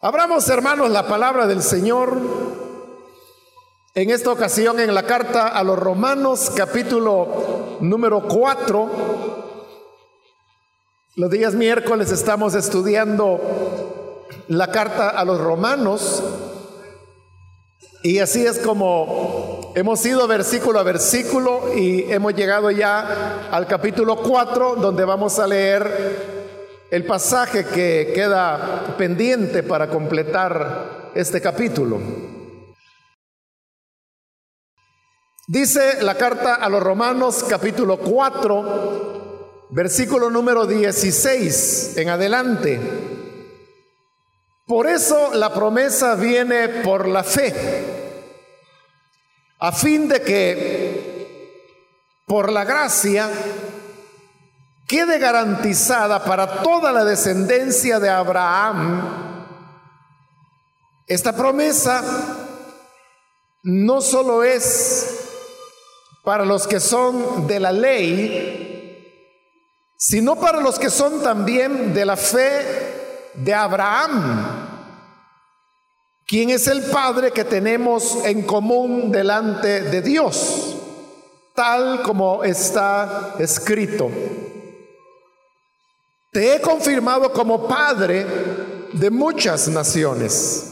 Abramos, hermanos, la palabra del Señor. En esta ocasión en la carta a los Romanos, capítulo número 4. Los días miércoles estamos estudiando la carta a los Romanos. Y así es como hemos ido versículo a versículo y hemos llegado ya al capítulo 4 donde vamos a leer el pasaje que queda pendiente para completar este capítulo. Dice la carta a los Romanos capítulo 4, versículo número 16 en adelante. Por eso la promesa viene por la fe, a fin de que por la gracia quede garantizada para toda la descendencia de Abraham, esta promesa no solo es para los que son de la ley, sino para los que son también de la fe de Abraham, quien es el Padre que tenemos en común delante de Dios, tal como está escrito. Te he confirmado como padre de muchas naciones.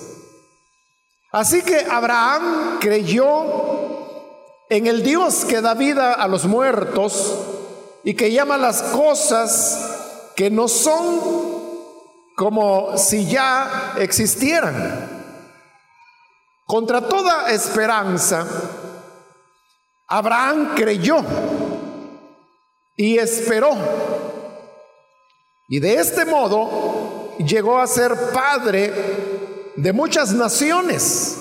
Así que Abraham creyó en el Dios que da vida a los muertos y que llama las cosas que no son como si ya existieran. Contra toda esperanza, Abraham creyó y esperó y de este modo llegó a ser padre de muchas naciones,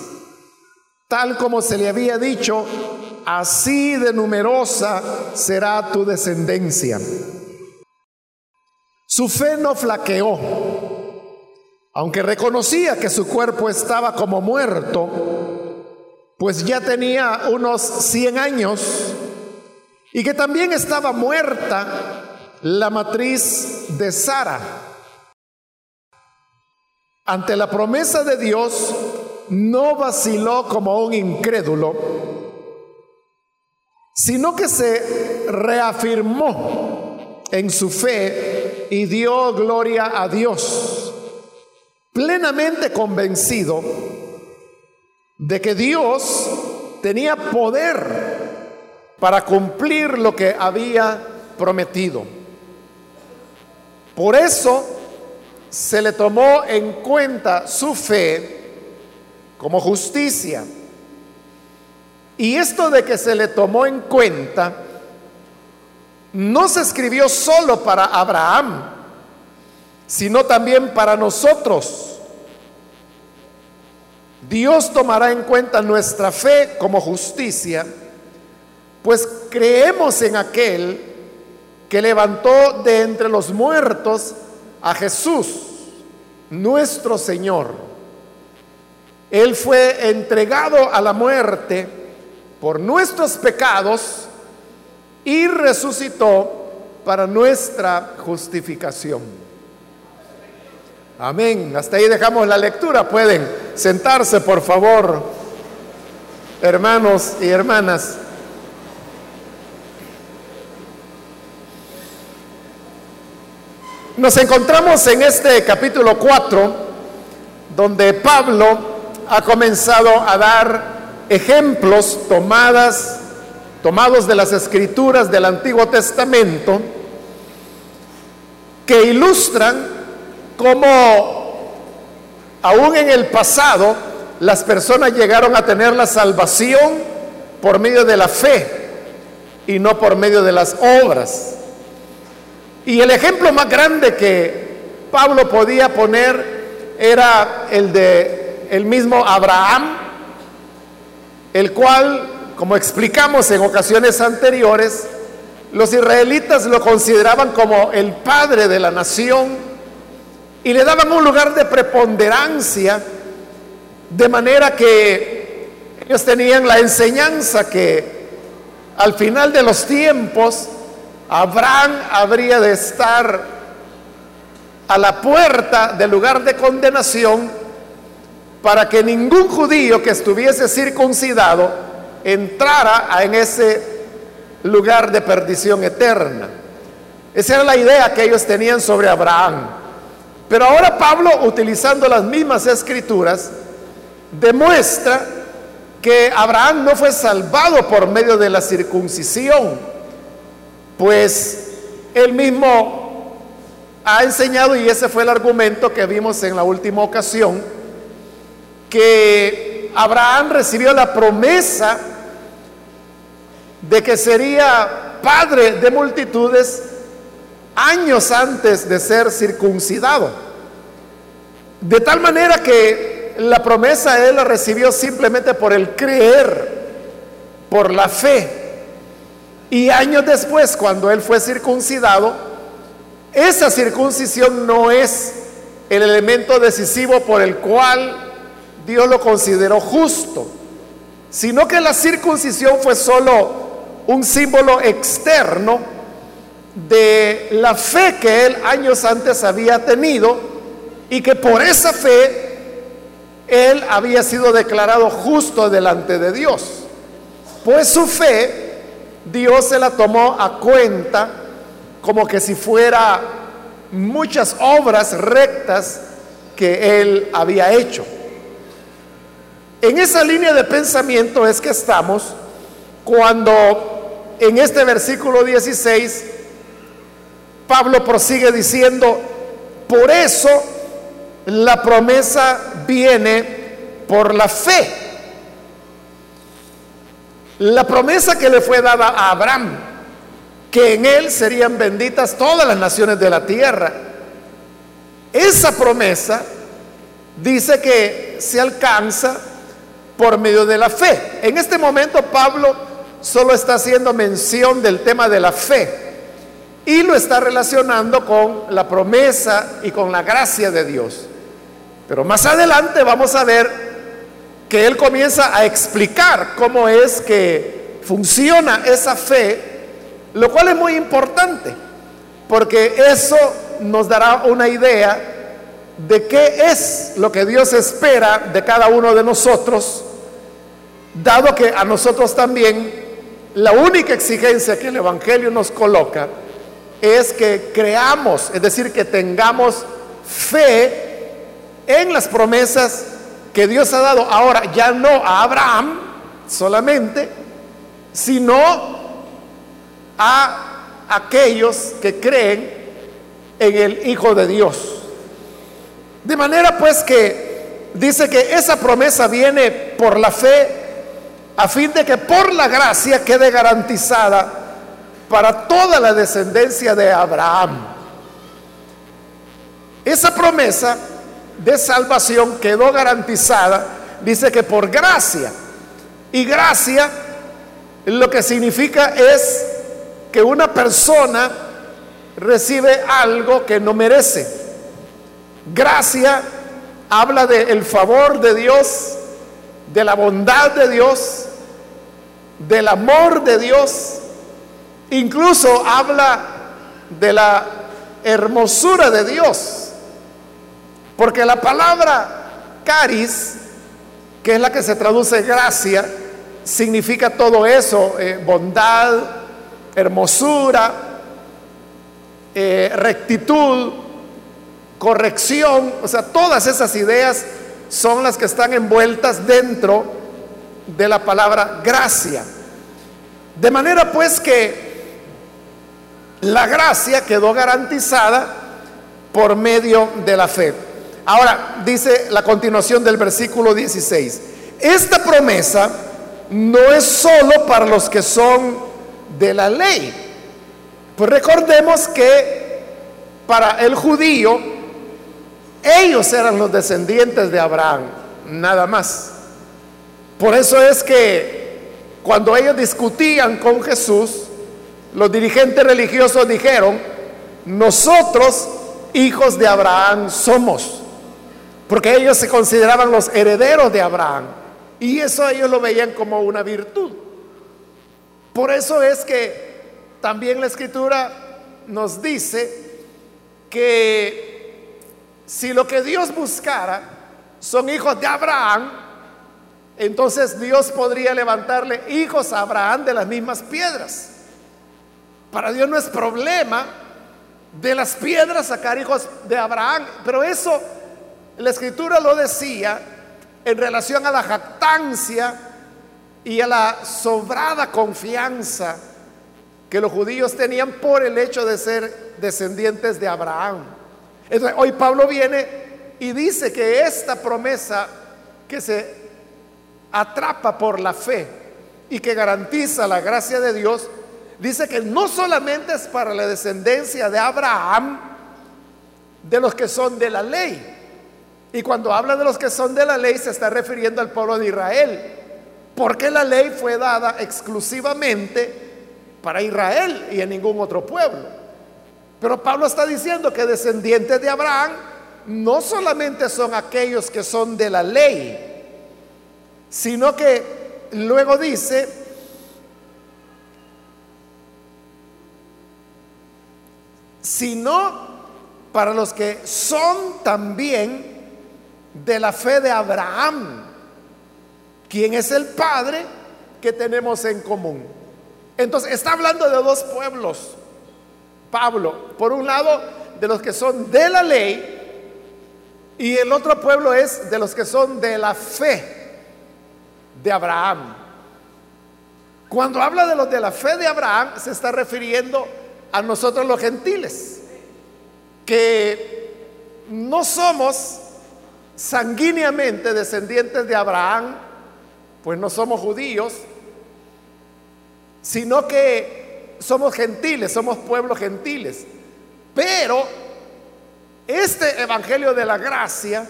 tal como se le había dicho, así de numerosa será tu descendencia. Su fe no flaqueó, aunque reconocía que su cuerpo estaba como muerto, pues ya tenía unos 100 años y que también estaba muerta la matriz de Sara. Ante la promesa de Dios, no vaciló como un incrédulo, sino que se reafirmó en su fe y dio gloria a Dios, plenamente convencido de que Dios tenía poder para cumplir lo que había prometido. Por eso se le tomó en cuenta su fe como justicia. Y esto de que se le tomó en cuenta no se escribió solo para Abraham, sino también para nosotros. Dios tomará en cuenta nuestra fe como justicia, pues creemos en aquel que levantó de entre los muertos a Jesús, nuestro Señor. Él fue entregado a la muerte por nuestros pecados y resucitó para nuestra justificación. Amén. Hasta ahí dejamos la lectura. Pueden sentarse, por favor, hermanos y hermanas. Nos encontramos en este capítulo 4, donde Pablo ha comenzado a dar ejemplos tomadas, tomados de las escrituras del Antiguo Testamento, que ilustran cómo aún en el pasado las personas llegaron a tener la salvación por medio de la fe y no por medio de las obras. Y el ejemplo más grande que Pablo podía poner era el de el mismo Abraham, el cual, como explicamos en ocasiones anteriores, los israelitas lo consideraban como el padre de la nación y le daban un lugar de preponderancia, de manera que ellos tenían la enseñanza que al final de los tiempos Abraham habría de estar a la puerta del lugar de condenación para que ningún judío que estuviese circuncidado entrara en ese lugar de perdición eterna. Esa era la idea que ellos tenían sobre Abraham. Pero ahora Pablo, utilizando las mismas escrituras, demuestra que Abraham no fue salvado por medio de la circuncisión, pues él mismo ha enseñado, y ese fue el argumento que vimos en la última ocasión, que Abraham recibió la promesa de que sería padre de multitudes años antes de ser circuncidado. De tal manera que la promesa él la recibió simplemente por el creer, por la fe. Y años después, cuando él fue circuncidado, esa circuncisión no es el elemento decisivo por el cual Dios lo consideró justo, sino que la circuncisión fue solo un símbolo externo de la fe que él años antes había tenido y que por esa fe él había sido declarado justo delante de Dios. Pues su fe Dios se la tomó a cuenta como que si fuera muchas obras rectas que él había hecho. En esa línea de pensamiento es que estamos cuando en este versículo 16 Pablo prosigue diciendo, por eso la promesa viene por la fe. La promesa que le fue dada a Abraham, que en él serían benditas todas las naciones de la tierra. Esa promesa dice que se alcanza por medio de la fe. En este momento Pablo solo está haciendo mención del tema de la fe y lo está relacionando con la promesa y con la gracia de Dios. Pero más adelante vamos a ver que él comienza a explicar cómo es que funciona esa fe, lo cual es muy importante, porque eso nos dará una idea de qué es lo que Dios espera de cada uno de nosotros, dado que a nosotros también la única exigencia que el Evangelio nos coloca es que creamos, es decir, que tengamos fe en las promesas que Dios ha dado ahora, ya no a Abraham solamente, sino a aquellos que creen en el Hijo de Dios. De manera pues que dice que esa promesa viene por la fe a fin de que por la gracia quede garantizada para toda la descendencia de Abraham. Esa promesa de salvación quedó garantizada, dice que por gracia. Y gracia lo que significa es que una persona recibe algo que no merece. Gracia habla del favor de Dios, de la bondad de Dios, del amor de Dios, incluso habla de la hermosura de Dios, porque la palabra caris, que es la que se traduce gracia, significa todo eso, eh, bondad, hermosura, eh, rectitud, corrección, o sea, todas esas ideas son las que están envueltas dentro de la palabra gracia. De manera pues que la gracia quedó garantizada por medio de la fe. Ahora dice la continuación del versículo 16, esta promesa no es solo para los que son de la ley. Pues recordemos que para el judío ellos eran los descendientes de Abraham, nada más. Por eso es que cuando ellos discutían con Jesús, los dirigentes religiosos dijeron, nosotros hijos de Abraham somos, porque ellos se consideraban los herederos de Abraham. Y eso ellos lo veían como una virtud. Por eso es que también la escritura nos dice que si lo que Dios buscara son hijos de Abraham, entonces Dios podría levantarle hijos a Abraham de las mismas piedras. Para Dios no es problema de las piedras sacar hijos de Abraham, pero eso la escritura lo decía en relación a la jactancia y a la sobrada confianza que los judíos tenían por el hecho de ser descendientes de Abraham. Entonces, hoy Pablo viene y dice que esta promesa que se atrapa por la fe y que garantiza la gracia de Dios, dice que no solamente es para la descendencia de Abraham, de los que son de la ley. Y cuando habla de los que son de la ley se está refiriendo al pueblo de Israel, porque la ley fue dada exclusivamente para Israel y en ningún otro pueblo. Pero Pablo está diciendo que descendientes de Abraham no solamente son aquellos que son de la ley, sino que luego dice, sino para los que son también de la fe de Abraham, quien es el Padre que tenemos en común. Entonces está hablando de dos pueblos. Pablo, por un lado, de los que son de la ley, y el otro pueblo es de los que son de la fe de Abraham. Cuando habla de los de la fe de Abraham, se está refiriendo a nosotros los gentiles, que no somos sanguíneamente descendientes de Abraham, pues no somos judíos, sino que somos gentiles, somos pueblos gentiles. Pero este Evangelio de la Gracia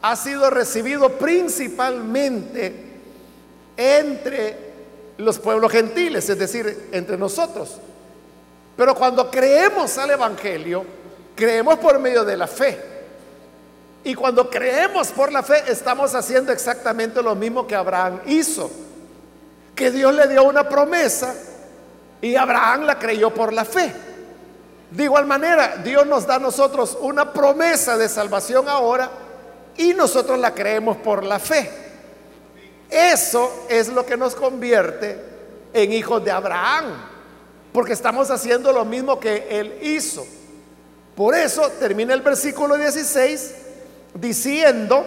ha sido recibido principalmente entre los pueblos gentiles, es decir, entre nosotros. Pero cuando creemos al Evangelio, creemos por medio de la fe. Y cuando creemos por la fe, estamos haciendo exactamente lo mismo que Abraham hizo que Dios le dio una promesa y Abraham la creyó por la fe. De igual manera, Dios nos da a nosotros una promesa de salvación ahora y nosotros la creemos por la fe. Eso es lo que nos convierte en hijos de Abraham, porque estamos haciendo lo mismo que él hizo. Por eso termina el versículo 16 diciendo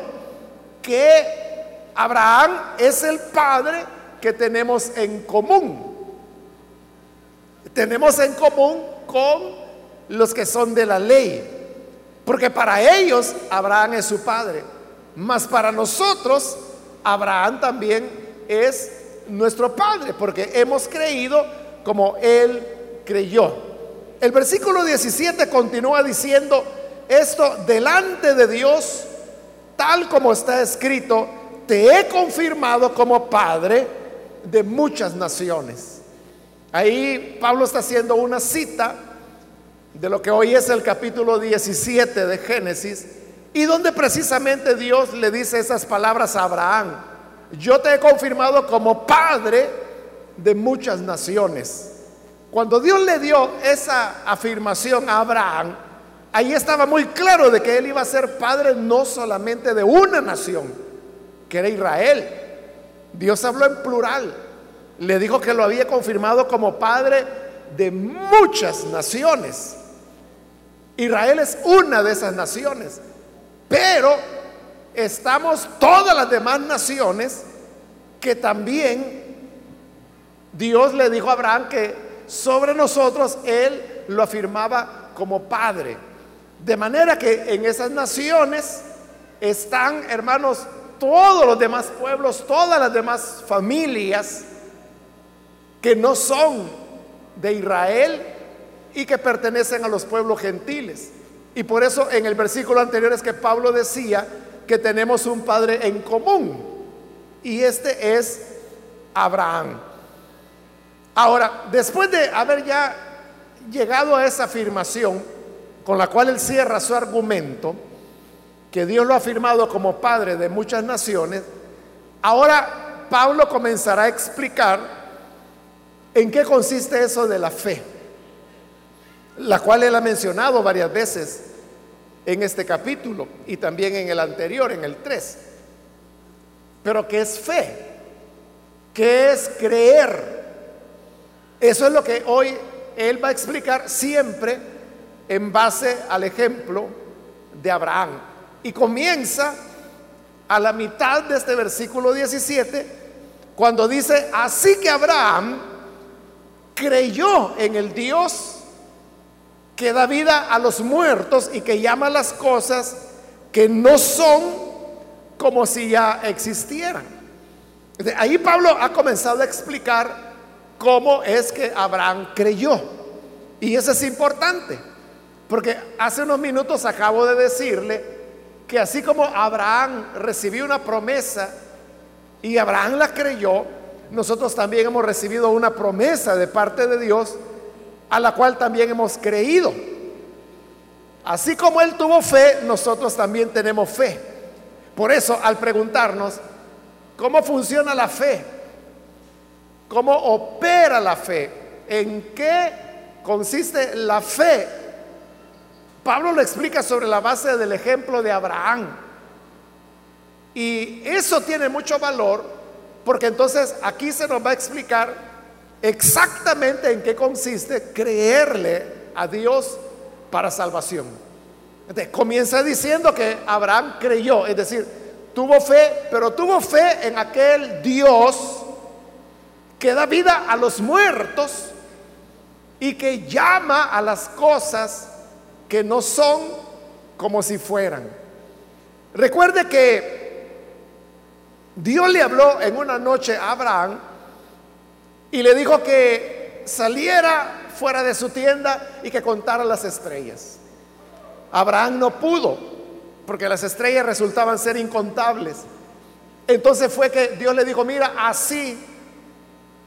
que Abraham es el padre que tenemos en común. Tenemos en común con los que son de la ley. Porque para ellos Abraham es su padre. Mas para nosotros Abraham también es nuestro padre. Porque hemos creído como él creyó. El versículo 17 continúa diciendo esto delante de Dios, tal como está escrito, te he confirmado como padre de muchas naciones. Ahí Pablo está haciendo una cita de lo que hoy es el capítulo 17 de Génesis y donde precisamente Dios le dice esas palabras a Abraham. Yo te he confirmado como padre de muchas naciones. Cuando Dios le dio esa afirmación a Abraham, ahí estaba muy claro de que él iba a ser padre no solamente de una nación, que era Israel, Dios habló en plural. Le dijo que lo había confirmado como padre de muchas naciones. Israel es una de esas naciones. Pero estamos todas las demás naciones que también Dios le dijo a Abraham que sobre nosotros Él lo afirmaba como padre. De manera que en esas naciones están, hermanos, todos los demás pueblos, todas las demás familias que no son de Israel y que pertenecen a los pueblos gentiles. Y por eso en el versículo anterior es que Pablo decía que tenemos un padre en común. Y este es Abraham. Ahora, después de haber ya llegado a esa afirmación con la cual él cierra su argumento, que Dios lo ha afirmado como Padre de muchas naciones, ahora Pablo comenzará a explicar en qué consiste eso de la fe, la cual él ha mencionado varias veces en este capítulo y también en el anterior, en el 3. Pero ¿qué es fe? ¿Qué es creer? Eso es lo que hoy él va a explicar siempre en base al ejemplo de Abraham. Y comienza a la mitad de este versículo 17, cuando dice, así que Abraham creyó en el Dios que da vida a los muertos y que llama las cosas que no son como si ya existieran. ahí Pablo ha comenzado a explicar cómo es que Abraham creyó. Y eso es importante, porque hace unos minutos acabo de decirle que así como Abraham recibió una promesa y Abraham la creyó, nosotros también hemos recibido una promesa de parte de Dios a la cual también hemos creído. Así como él tuvo fe, nosotros también tenemos fe. Por eso, al preguntarnos, ¿cómo funciona la fe? ¿Cómo opera la fe? ¿En qué consiste la fe? Pablo lo explica sobre la base del ejemplo de Abraham. Y eso tiene mucho valor porque entonces aquí se nos va a explicar exactamente en qué consiste creerle a Dios para salvación. comienza diciendo que Abraham creyó, es decir, tuvo fe, pero tuvo fe en aquel Dios que da vida a los muertos y que llama a las cosas que no son como si fueran. Recuerde que Dios le habló en una noche a Abraham y le dijo que saliera fuera de su tienda y que contara las estrellas. Abraham no pudo porque las estrellas resultaban ser incontables. Entonces fue que Dios le dijo, mira, así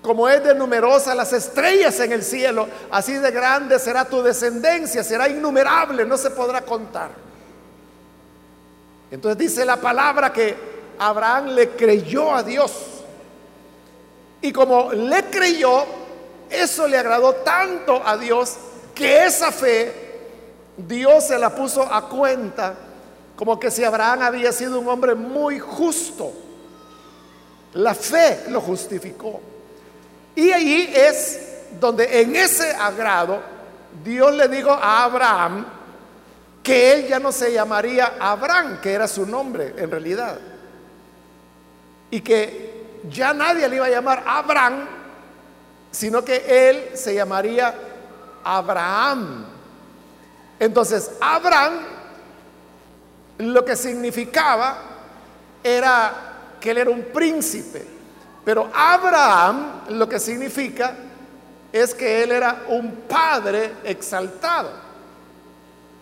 como es de numerosa las estrellas en el cielo, así de grande será tu descendencia, será innumerable, no se podrá contar. Entonces dice la palabra que Abraham le creyó a Dios. Y como le creyó, eso le agradó tanto a Dios que esa fe Dios se la puso a cuenta como que si Abraham había sido un hombre muy justo. La fe lo justificó. Y ahí es donde en ese agrado Dios le dijo a Abraham que él ya no se llamaría Abraham, que era su nombre en realidad y que ya nadie le iba a llamar Abraham, sino que él se llamaría Abraham. Entonces, Abraham lo que significaba era que él era un príncipe, pero Abraham lo que significa es que él era un padre exaltado.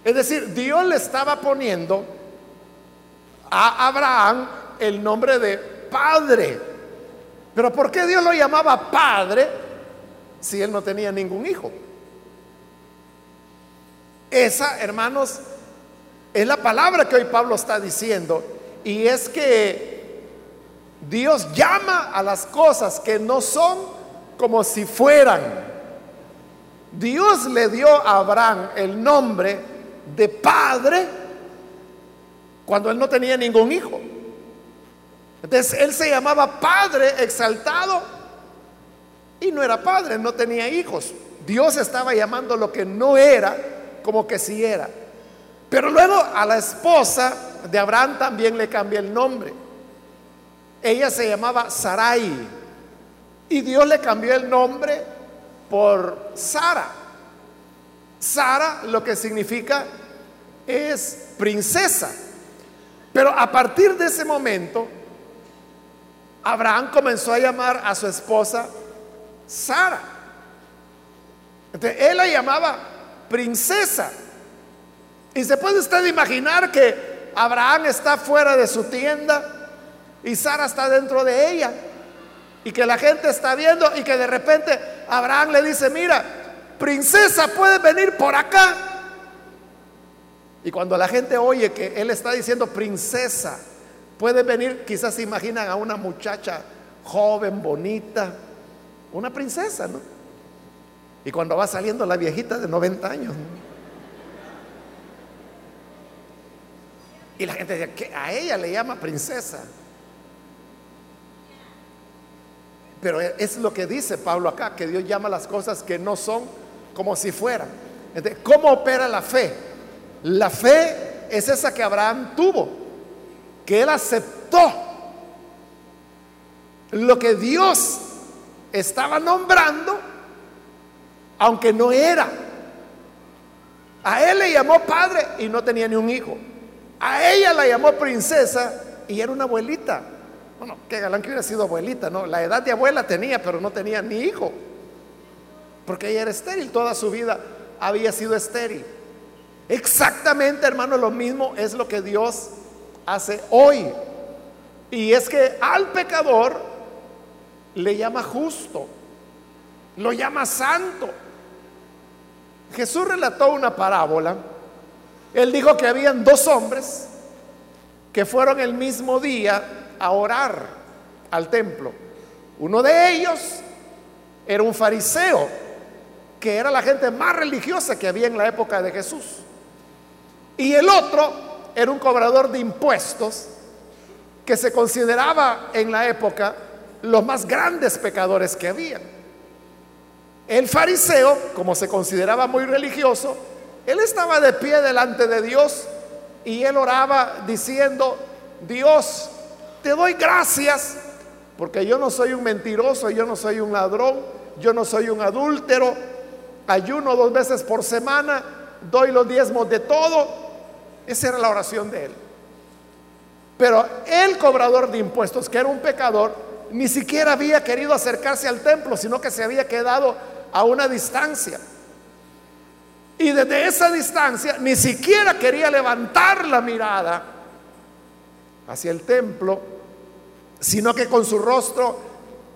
Es decir, Dios le estaba poniendo a Abraham el nombre de padre. Pero ¿por qué Dios lo llamaba padre si él no tenía ningún hijo? Esa, hermanos, es la palabra que hoy Pablo está diciendo. Y es que Dios llama a las cosas que no son como si fueran. Dios le dio a Abraham el nombre de padre cuando él no tenía ningún hijo. Entonces él se llamaba padre exaltado y no era padre, no tenía hijos. Dios estaba llamando lo que no era como que sí era. Pero luego a la esposa de Abraham también le cambió el nombre. Ella se llamaba Sarai y Dios le cambió el nombre por Sara. Sara lo que significa es princesa. Pero a partir de ese momento, Abraham comenzó a llamar a su esposa Sara. Entonces, él la llamaba princesa. Y se puede usted imaginar que Abraham está fuera de su tienda y Sara está dentro de ella. Y que la gente está viendo y que de repente Abraham le dice, mira, princesa, puedes venir por acá. Y cuando la gente oye que él está diciendo princesa, Puede venir, quizás se imaginan a una muchacha joven, bonita, una princesa, ¿no? Y cuando va saliendo la viejita de 90 años. Y la gente decía, que a ella le llama princesa. Pero es lo que dice Pablo acá, que Dios llama las cosas que no son como si fueran. Entonces, ¿Cómo opera la fe? La fe es esa que Abraham tuvo, que él aceptó lo que Dios estaba nombrando, aunque no era. A él le llamó padre y no tenía ni un hijo. A ella la llamó princesa y era una abuelita. Bueno, qué galán que hubiera sido abuelita, ¿no? La edad de abuela tenía, pero no tenía ni hijo. Porque ella era estéril, toda su vida había sido estéril. Exactamente, hermano, lo mismo es lo que Dios hace hoy. Y es que al pecador le llama justo, lo llama santo. Jesús relató una parábola. Él dijo que habían dos hombres que fueron el mismo día a orar al templo. Uno de ellos era un fariseo, que era la gente más religiosa que había en la época de Jesús. Y el otro era un cobrador de impuestos que se consideraba en la época los más grandes pecadores que había. El fariseo, como se consideraba muy religioso, él estaba de pie delante de Dios y él oraba diciendo, Dios, te doy gracias porque yo no soy un mentiroso, yo no soy un ladrón, yo no soy un adúltero, ayuno dos veces por semana, doy los diezmos de todo. Esa era la oración de él. Pero el cobrador de impuestos, que era un pecador, ni siquiera había querido acercarse al templo, sino que se había quedado a una distancia. Y desde esa distancia ni siquiera quería levantar la mirada hacia el templo sino que con su rostro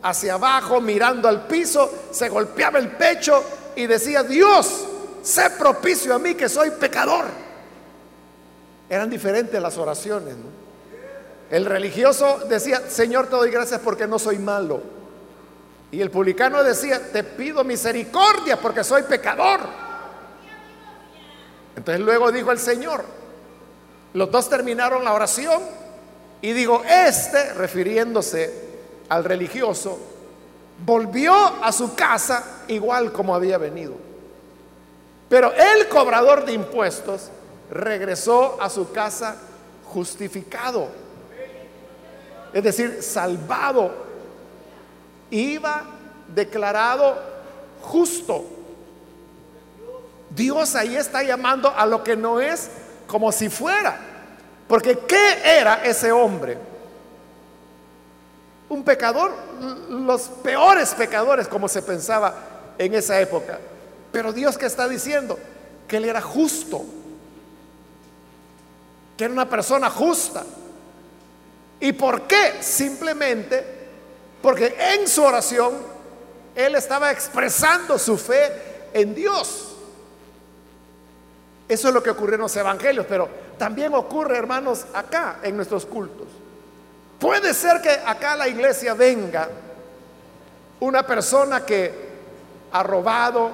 hacia abajo, mirando al piso, se golpeaba el pecho y decía, Dios, sé propicio a mí que soy pecador. Eran diferentes las oraciones. El religioso decía, Señor, te doy gracias porque no soy malo. Y el publicano decía, te pido misericordia porque soy pecador. Entonces luego dijo el Señor, los dos terminaron la oración y digo, este, refiriéndose al religioso, volvió a su casa igual como había venido. Pero el cobrador de impuestos regresó a su casa justificado, es decir, salvado. Iba declarado justo. Dios ahí está llamando a lo que no es como si fuera. Porque ¿qué era ese hombre? Un pecador, los peores pecadores como se pensaba en esa época. Pero Dios que está diciendo que él era justo, que era una persona justa. ¿Y por qué? Simplemente porque en su oración él estaba expresando su fe en Dios. Eso es lo que ocurrió en los evangelios, pero también ocurre, hermanos, acá en nuestros cultos. Puede ser que acá la iglesia venga una persona que ha robado,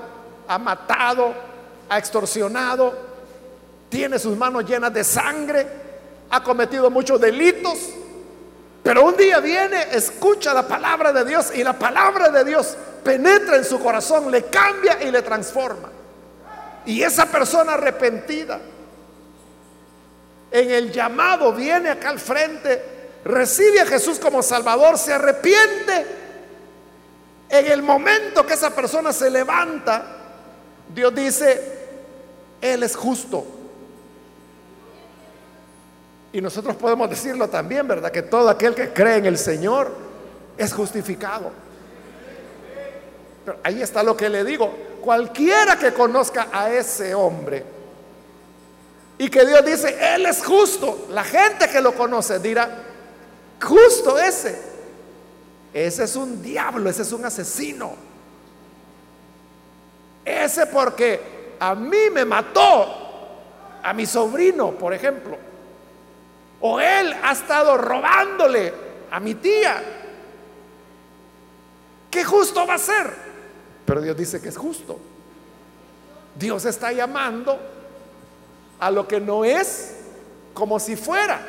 ha matado, ha extorsionado, tiene sus manos llenas de sangre, ha cometido muchos delitos, pero un día viene, escucha la palabra de Dios y la palabra de Dios penetra en su corazón, le cambia y le transforma. Y esa persona arrepentida, en el llamado viene acá al frente, recibe a Jesús como Salvador, se arrepiente. En el momento que esa persona se levanta, Dios dice, Él es justo. Y nosotros podemos decirlo también, ¿verdad? Que todo aquel que cree en el Señor es justificado. Pero ahí está lo que le digo. Cualquiera que conozca a ese hombre, y que Dios dice, Él es justo. La gente que lo conoce dirá, justo ese. Ese es un diablo, ese es un asesino. Ese porque a mí me mató a mi sobrino, por ejemplo. O él ha estado robándole a mi tía. ¿Qué justo va a ser? Pero Dios dice que es justo. Dios está llamando a lo que no es como si fuera.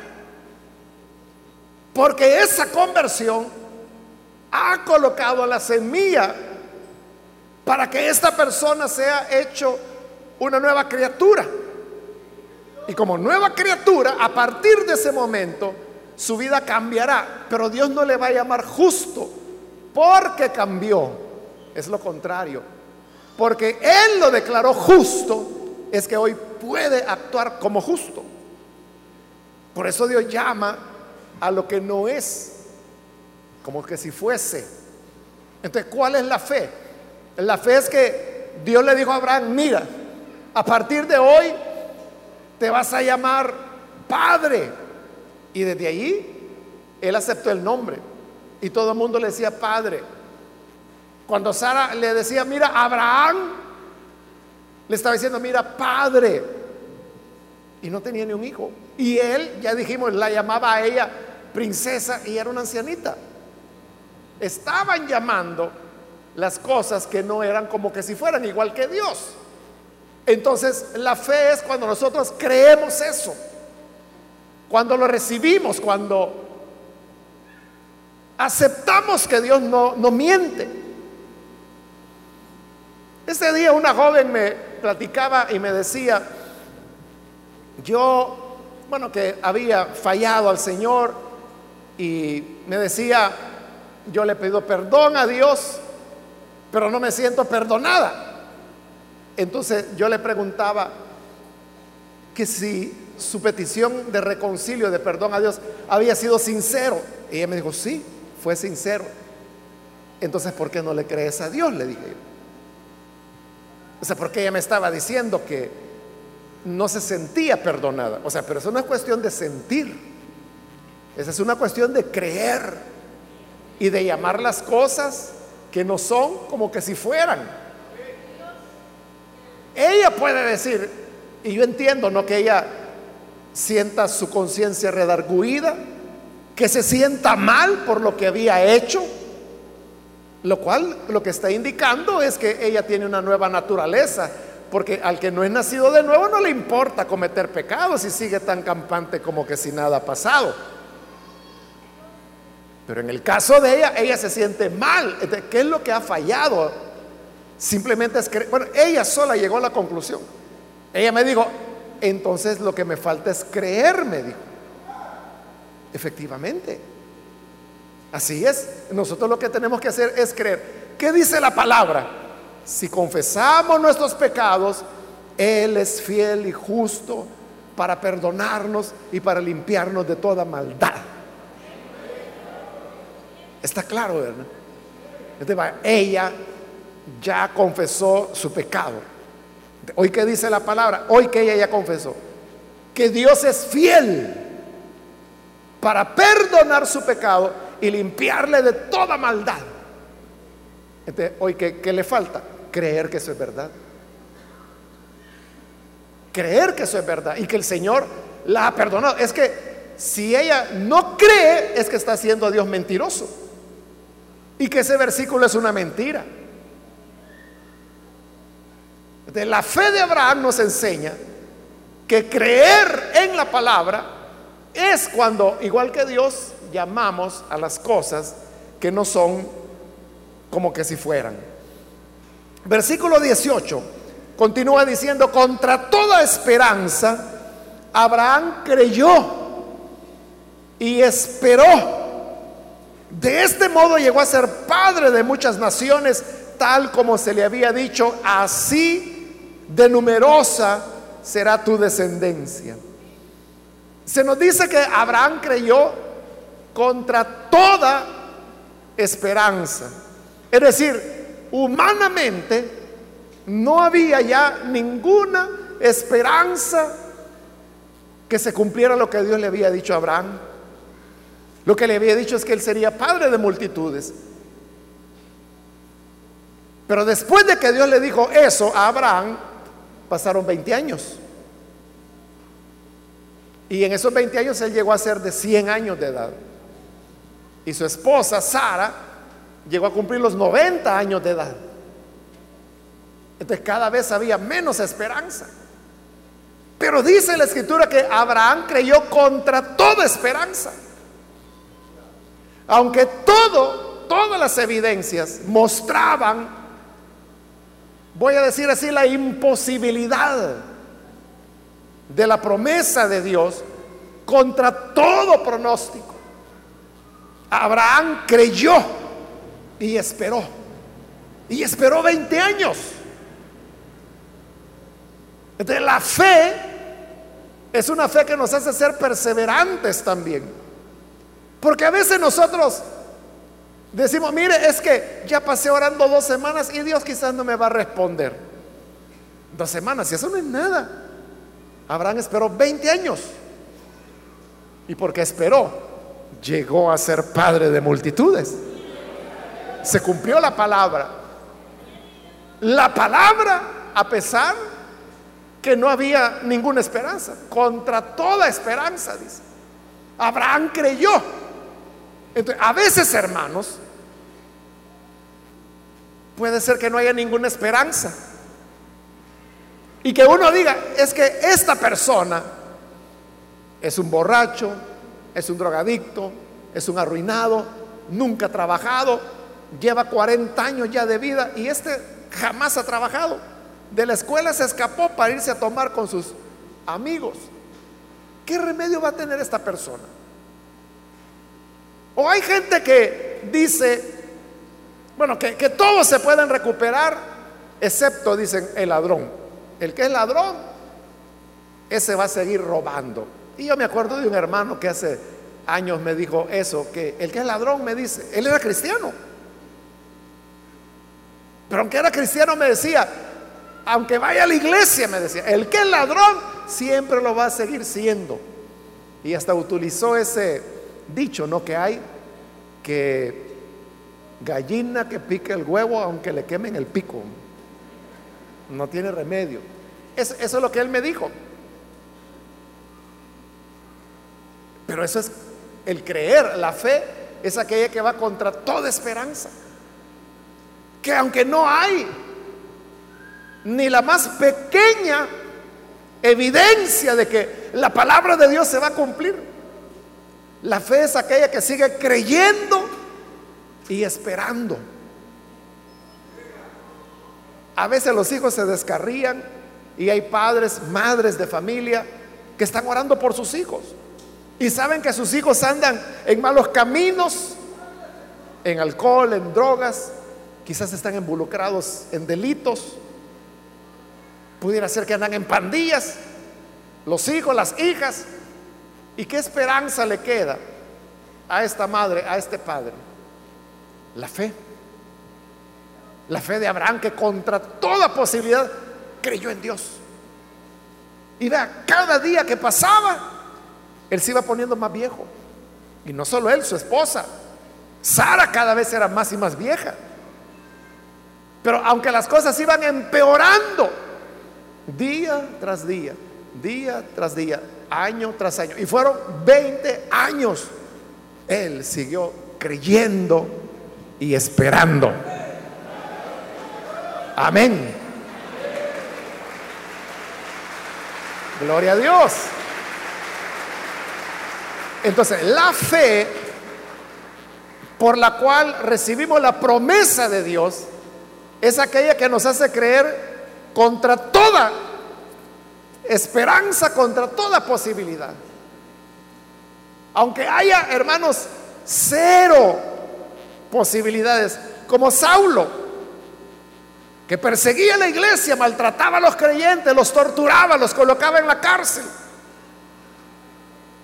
Porque esa conversión ha colocado la semilla para que esta persona sea hecho una nueva criatura. Y como nueva criatura, a partir de ese momento, su vida cambiará. Pero Dios no le va a llamar justo porque cambió. Es lo contrario. Porque Él lo declaró justo, es que hoy puede actuar como justo. Por eso Dios llama a lo que no es, como que si fuese. Entonces, ¿cuál es la fe? La fe es que Dios le dijo a Abraham, mira, a partir de hoy te vas a llamar Padre. Y desde ahí él aceptó el nombre. Y todo el mundo le decía Padre. Cuando Sara le decía, mira, Abraham, le estaba diciendo, mira, Padre. Y no tenía ni un hijo. Y él, ya dijimos, la llamaba a ella princesa y era una ancianita. Estaban llamando las cosas que no eran como que si fueran igual que Dios. Entonces, la fe es cuando nosotros creemos eso, cuando lo recibimos, cuando aceptamos que Dios no, no miente. Ese día una joven me platicaba y me decía, yo, bueno, que había fallado al Señor y me decía, yo le pido perdón a Dios, pero no me siento perdonada. Entonces yo le preguntaba que si su petición de reconcilio, de perdón a Dios, había sido sincero. Y ella me dijo, sí, fue sincero. Entonces, ¿por qué no le crees a Dios? Le dije yo. O sea, porque ella me estaba diciendo que no se sentía perdonada. O sea, pero no es cuestión de sentir. Esa es una cuestión de creer y de llamar las cosas que no son como que si fueran. Ella puede decir, y yo entiendo, ¿no? Que ella sienta su conciencia redarguida, que se sienta mal por lo que había hecho, lo cual lo que está indicando es que ella tiene una nueva naturaleza, porque al que no es nacido de nuevo no le importa cometer pecados y sigue tan campante como que si nada ha pasado. Pero en el caso de ella, ella se siente mal. ¿Qué es lo que ha fallado? Simplemente es creer. Bueno, ella sola llegó a la conclusión. Ella me dijo, entonces lo que me falta es creer, me dijo. Efectivamente. Así es. Nosotros lo que tenemos que hacer es creer. ¿Qué dice la palabra? Si confesamos nuestros pecados, Él es fiel y justo para perdonarnos y para limpiarnos de toda maldad. Está claro, ¿verdad? ella ya confesó su pecado. Hoy que dice la palabra, hoy que ella ya confesó, que Dios es fiel para perdonar su pecado y limpiarle de toda maldad. Hoy que, le falta? Creer que eso es verdad. Creer que eso es verdad y que el Señor la ha perdonado. Es que si ella no cree, es que está haciendo a Dios mentiroso. Y que ese versículo es una mentira. De la fe de Abraham nos enseña que creer en la palabra es cuando, igual que Dios, llamamos a las cosas que no son como que si fueran. Versículo 18 continúa diciendo, contra toda esperanza, Abraham creyó y esperó. De este modo llegó a ser padre de muchas naciones, tal como se le había dicho, así de numerosa será tu descendencia. Se nos dice que Abraham creyó contra toda esperanza. Es decir, humanamente no había ya ninguna esperanza que se cumpliera lo que Dios le había dicho a Abraham. Lo que le había dicho es que él sería padre de multitudes. Pero después de que Dios le dijo eso a Abraham, pasaron 20 años. Y en esos 20 años él llegó a ser de 100 años de edad. Y su esposa, Sara, llegó a cumplir los 90 años de edad. Entonces cada vez había menos esperanza. Pero dice la escritura que Abraham creyó contra toda esperanza. Aunque todo, todas las evidencias mostraban, voy a decir así, la imposibilidad de la promesa de Dios contra todo pronóstico. Abraham creyó y esperó. Y esperó 20 años. Entonces la fe es una fe que nos hace ser perseverantes también. Porque a veces nosotros decimos, mire, es que ya pasé orando dos semanas y Dios quizás no me va a responder. Dos semanas, y eso no es nada. Abraham esperó 20 años. Y porque esperó, llegó a ser padre de multitudes. Se cumplió la palabra. La palabra, a pesar que no había ninguna esperanza, contra toda esperanza, dice. Abraham creyó. Entonces, a veces, hermanos, puede ser que no haya ninguna esperanza. Y que uno diga, es que esta persona es un borracho, es un drogadicto, es un arruinado, nunca ha trabajado, lleva 40 años ya de vida y este jamás ha trabajado. De la escuela se escapó para irse a tomar con sus amigos. ¿Qué remedio va a tener esta persona? O hay gente que dice, bueno, que, que todos se pueden recuperar, excepto, dicen, el ladrón. El que es ladrón, ese va a seguir robando. Y yo me acuerdo de un hermano que hace años me dijo eso, que el que es ladrón me dice, él era cristiano. Pero aunque era cristiano me decía, aunque vaya a la iglesia, me decía, el que es ladrón siempre lo va a seguir siendo. Y hasta utilizó ese dicho, ¿no? Que hay que gallina que pique el huevo aunque le quemen el pico. No tiene remedio. eso es lo que él me dijo. Pero eso es el creer, la fe es aquella que va contra toda esperanza. Que aunque no hay ni la más pequeña evidencia de que la palabra de Dios se va a cumplir, la fe es aquella que sigue creyendo y esperando. A veces los hijos se descarrían y hay padres, madres de familia que están orando por sus hijos. Y saben que sus hijos andan en malos caminos, en alcohol, en drogas, quizás están involucrados en delitos. Pudiera ser que andan en pandillas, los hijos, las hijas. ¿Y qué esperanza le queda a esta madre, a este padre? La fe. La fe de Abraham que contra toda posibilidad creyó en Dios. Y vea, cada día que pasaba, él se iba poniendo más viejo. Y no solo él, su esposa. Sara cada vez era más y más vieja. Pero aunque las cosas iban empeorando, día tras día, día tras día, año tras año, y fueron 20 años, él siguió creyendo y esperando. Amén. Gloria a Dios. Entonces, la fe por la cual recibimos la promesa de Dios es aquella que nos hace creer contra toda esperanza, contra toda posibilidad. Aunque haya, hermanos, cero posibilidades, como Saulo, que perseguía a la iglesia, maltrataba a los creyentes, los torturaba, los colocaba en la cárcel.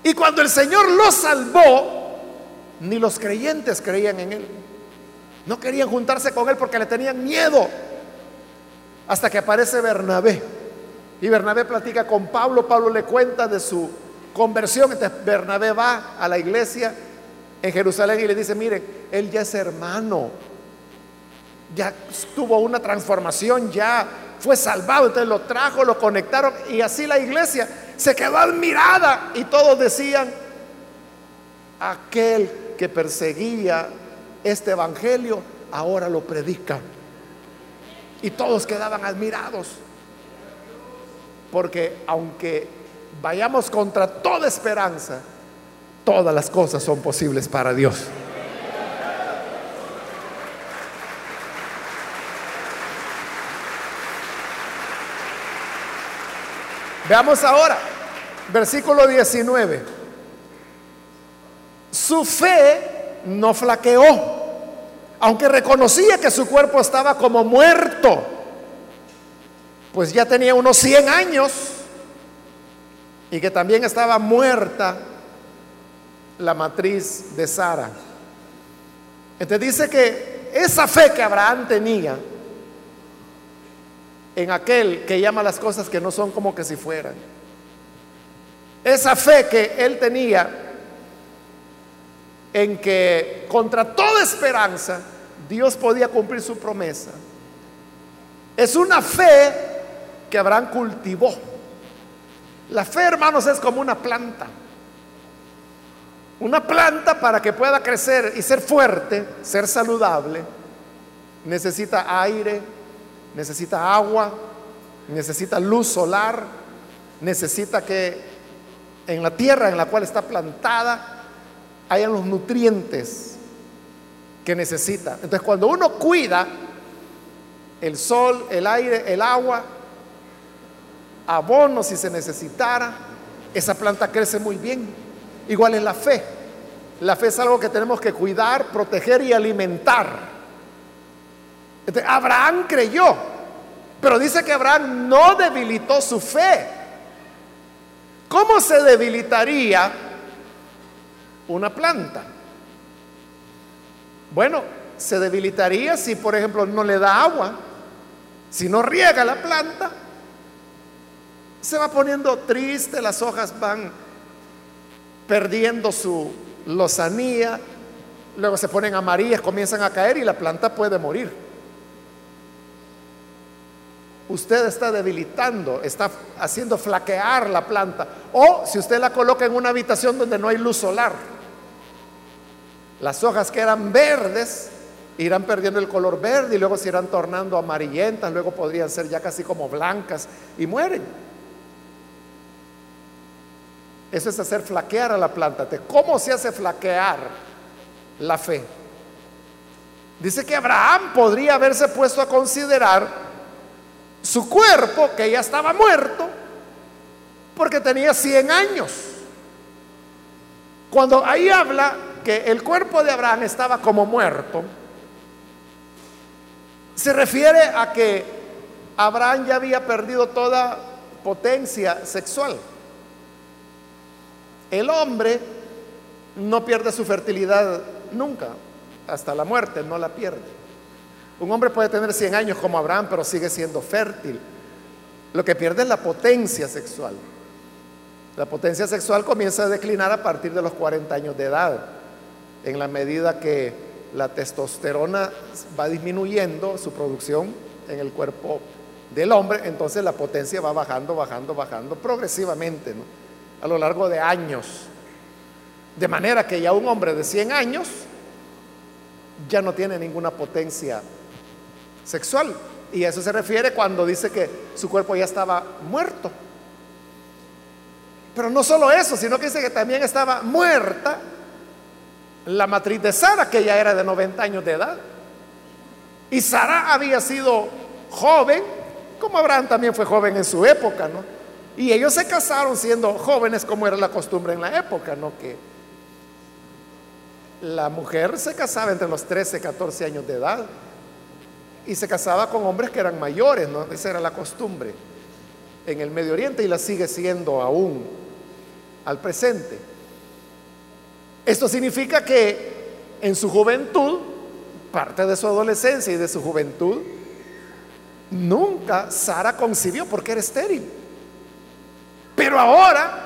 Y cuando el Señor lo salvó, ni los creyentes creían en Él. No querían juntarse con Él porque le tenían miedo. Hasta que aparece Bernabé. Y Bernabé platica con Pablo. Pablo le cuenta de su conversión. Entonces Bernabé va a la iglesia en Jerusalén y le dice, miren, Él ya es hermano. Ya tuvo una transformación, ya fue salvado. Entonces lo trajo, lo conectaron. Y así la iglesia se quedó admirada y todos decían, aquel que perseguía este evangelio ahora lo predica. Y todos quedaban admirados. porque aunque vayamos contra toda esperanza, todas las cosas son posibles para Dios. Veamos ahora, versículo 19. Su fe no flaqueó, aunque reconocía que su cuerpo estaba como muerto, pues ya tenía unos 100 años y que también estaba muerta la matriz de Sara. Entonces dice que esa fe que Abraham tenía, en aquel que llama las cosas que no son como que si fueran. Esa fe que él tenía en que contra toda esperanza Dios podía cumplir su promesa. Es una fe que Abraham cultivó. La fe, hermanos, es como una planta. Una planta para que pueda crecer y ser fuerte, ser saludable, necesita aire, necesita agua, necesita luz solar, necesita que en la tierra en la cual está plantada hayan los nutrientes que necesita. Entonces cuando uno cuida el sol, el aire, el agua, abono si se necesitara, esa planta crece muy bien. Igual es la fe. La fe es algo que tenemos que cuidar, proteger y alimentar. Abraham creyó, pero dice que Abraham no debilitó su fe. ¿Cómo se debilitaría una planta? Bueno, se debilitaría si, por ejemplo, no le da agua, si no riega la planta, se va poniendo triste, las hojas van perdiendo su lozanía, luego se ponen amarillas, comienzan a caer y la planta puede morir usted está debilitando, está haciendo flaquear la planta. O si usted la coloca en una habitación donde no hay luz solar, las hojas que eran verdes irán perdiendo el color verde y luego se irán tornando amarillentas, luego podrían ser ya casi como blancas y mueren. Eso es hacer flaquear a la planta. ¿Cómo se hace flaquear la fe? Dice que Abraham podría haberse puesto a considerar su cuerpo, que ya estaba muerto, porque tenía 100 años. Cuando ahí habla que el cuerpo de Abraham estaba como muerto, se refiere a que Abraham ya había perdido toda potencia sexual. El hombre no pierde su fertilidad nunca, hasta la muerte no la pierde. Un hombre puede tener 100 años como Abraham, pero sigue siendo fértil. Lo que pierde es la potencia sexual. La potencia sexual comienza a declinar a partir de los 40 años de edad, en la medida que la testosterona va disminuyendo su producción en el cuerpo del hombre, entonces la potencia va bajando, bajando, bajando progresivamente a lo largo de años. De manera que ya un hombre de 100 años ya no tiene ninguna potencia sexual. Y a eso se refiere cuando dice que su cuerpo ya estaba muerto. Pero no solo eso, sino que dice que también estaba muerta la matriz de Sara, que ya era de 90 años de edad. Y Sara había sido joven, como Abraham también fue joven en su época, ¿no? Y ellos se casaron siendo jóvenes como era la costumbre en la época, ¿no? Que la mujer se casaba entre los 13 y 14 años de edad y se casaba con hombres que eran mayores, ¿no? Esa era la costumbre en el Medio Oriente y la sigue siendo aún al presente. Esto significa que en su juventud, parte de su adolescencia y de su juventud, nunca Sara concibió porque era estéril. Pero ahora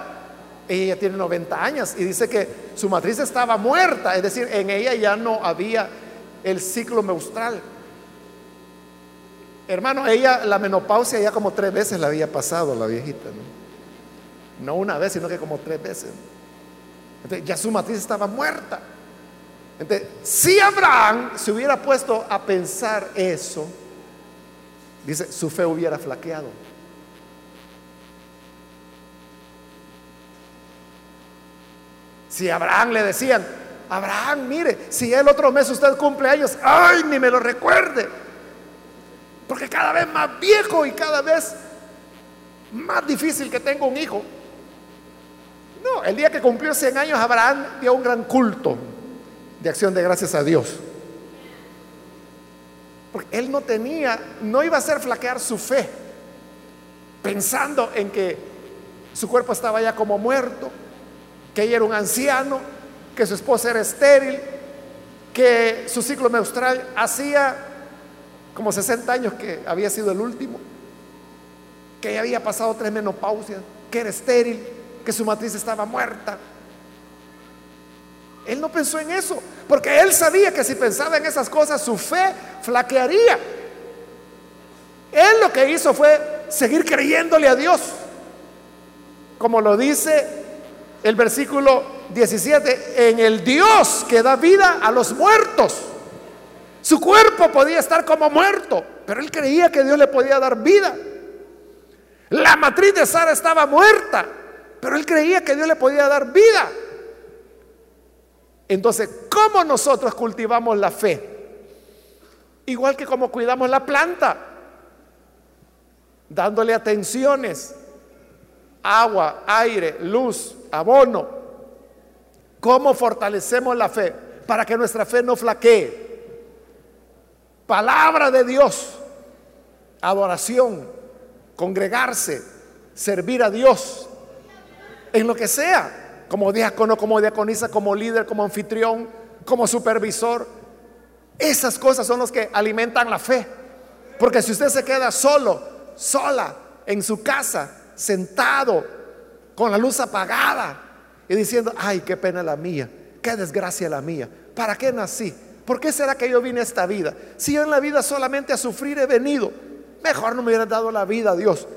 ella tiene 90 años y dice que su matriz estaba muerta, es decir, en ella ya no había el ciclo menstrual. Hermano, ella la menopausia ya como tres veces la había pasado la viejita, ¿no? No una vez, sino que como tres veces. Entonces, ya su matriz estaba muerta. Entonces, si Abraham se hubiera puesto a pensar eso, dice, su fe hubiera flaqueado. Si Abraham le decían, Abraham, mire, si el otro mes usted cumple años, ay, ni me lo recuerde porque cada vez más viejo y cada vez más difícil que tengo un hijo. No, el día que cumplió 100 años, Abraham dio un gran culto de acción de gracias a Dios. Porque él no tenía, no iba a hacer flaquear su fe, pensando en que su cuerpo estaba ya como muerto, que ella era un anciano, que su esposa era estéril, que su ciclo menstrual hacía como 60 años que había sido el último, que ya había pasado tres menopausias, que era estéril, que su matriz estaba muerta. Él no pensó en eso, porque él sabía que si pensaba en esas cosas, su fe flaquearía. Él lo que hizo fue seguir creyéndole a Dios, como lo dice el versículo 17, en el Dios que da vida a los muertos. Su cuerpo podía estar como muerto, pero él creía que Dios le podía dar vida. La matriz de Sara estaba muerta, pero él creía que Dios le podía dar vida. Entonces, ¿cómo nosotros cultivamos la fe? Igual que como cuidamos la planta, dándole atenciones, agua, aire, luz, abono. ¿Cómo fortalecemos la fe? Para que nuestra fe no flaquee. Palabra de Dios, adoración, congregarse, servir a Dios, en lo que sea, como diácono, como diaconisa, como líder, como anfitrión, como supervisor. Esas cosas son las que alimentan la fe. Porque si usted se queda solo, sola, en su casa, sentado, con la luz apagada, y diciendo, ay, qué pena la mía, qué desgracia la mía, ¿para qué nací? ¿Por qué será que yo vine a esta vida? Si yo en la vida solamente a sufrir he venido, mejor no me hubiera dado la vida, Dios.